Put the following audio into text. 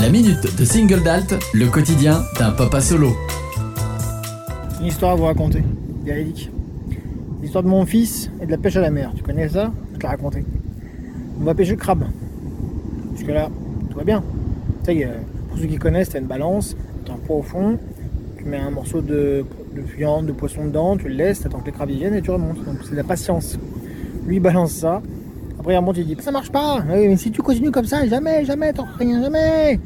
La minute de single dalt, le quotidien d'un papa solo. Une histoire à vous raconter, véridique. L'histoire de mon fils et de la pêche à la mer. Tu connais ça? Je te l'ai raconté. On va pêcher le crabe. Jusque là, tout va bien. Tu sais, euh, pour ceux qui connaissent, t'as une balance, t'as un poids au fond, tu mets un morceau de, de viande, de poisson dedans, tu le laisses, t'attends que les crabes viennent et tu remontes. C'est de la patience. Lui balance ça. Après il remonte, il dit ça marche pas. Oui, mais si tu continues comme ça, jamais, jamais, t'en rien, jamais.